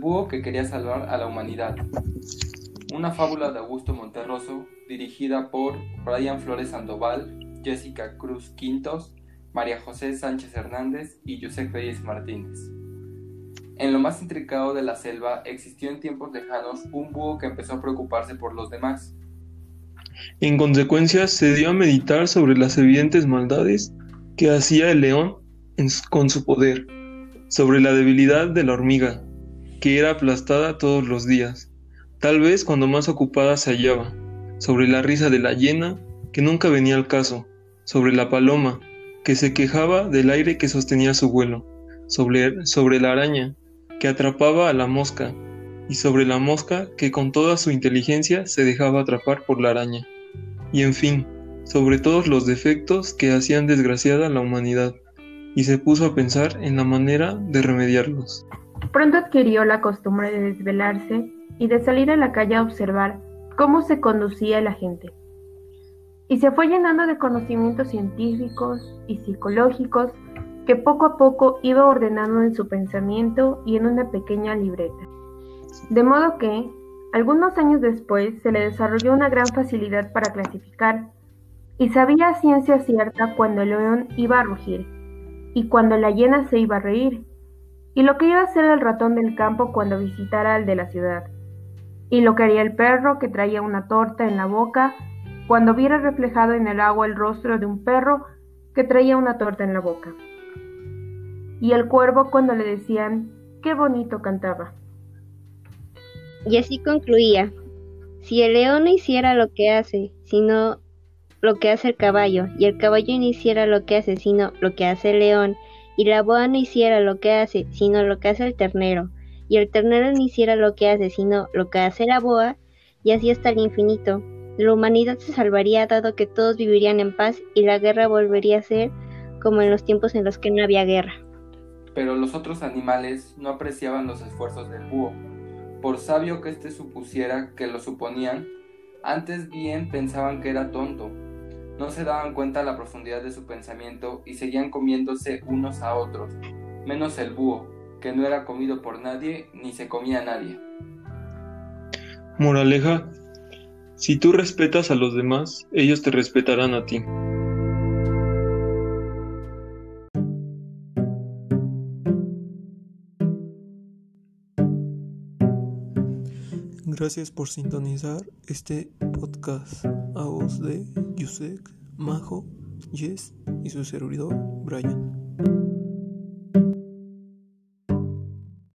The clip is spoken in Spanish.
búho que quería salvar a la humanidad. Una fábula de Augusto Monterroso, dirigida por Brian Flores Sandoval, Jessica Cruz Quintos, María José Sánchez Hernández y José Reyes Martínez. En lo más intricado de la selva existió en tiempos lejanos un búho que empezó a preocuparse por los demás. En consecuencia, se dio a meditar sobre las evidentes maldades que hacía el león con su poder, sobre la debilidad de la hormiga, que era aplastada todos los días, tal vez cuando más ocupada se hallaba, sobre la risa de la hiena, que nunca venía al caso, sobre la paloma, que se quejaba del aire que sostenía su vuelo, sobre, sobre la araña, que atrapaba a la mosca, y sobre la mosca que con toda su inteligencia se dejaba atrapar por la araña, y en fin, sobre todos los defectos que hacían desgraciada la humanidad, y se puso a pensar en la manera de remediarlos. Pronto adquirió la costumbre de desvelarse y de salir a la calle a observar cómo se conducía la gente. Y se fue llenando de conocimientos científicos y psicológicos que poco a poco iba ordenando en su pensamiento y en una pequeña libreta. De modo que, algunos años después, se le desarrolló una gran facilidad para clasificar, y sabía ciencia cierta cuando el león iba a rugir, y cuando la hiena se iba a reír, y lo que iba a hacer el ratón del campo cuando visitara al de la ciudad, y lo que haría el perro que traía una torta en la boca cuando viera reflejado en el agua el rostro de un perro que traía una torta en la boca y el cuervo cuando le decían qué bonito cantaba. Y así concluía, si el león no hiciera lo que hace, sino lo que hace el caballo, y el caballo no hiciera lo que hace, sino lo que hace el león, y la boa no hiciera lo que hace, sino lo que hace el ternero, y el ternero no hiciera lo que hace, sino lo que hace la boa, y así hasta el infinito. La humanidad se salvaría dado que todos vivirían en paz y la guerra volvería a ser como en los tiempos en los que no había guerra pero los otros animales no apreciaban los esfuerzos del búho. Por sabio que éste supusiera que lo suponían, antes bien pensaban que era tonto. No se daban cuenta de la profundidad de su pensamiento y seguían comiéndose unos a otros, menos el búho, que no era comido por nadie ni se comía a nadie. Moraleja, si tú respetas a los demás, ellos te respetarán a ti. Gracias por sintonizar este podcast a voz de Yusek, Majo, Jess y su servidor Brian.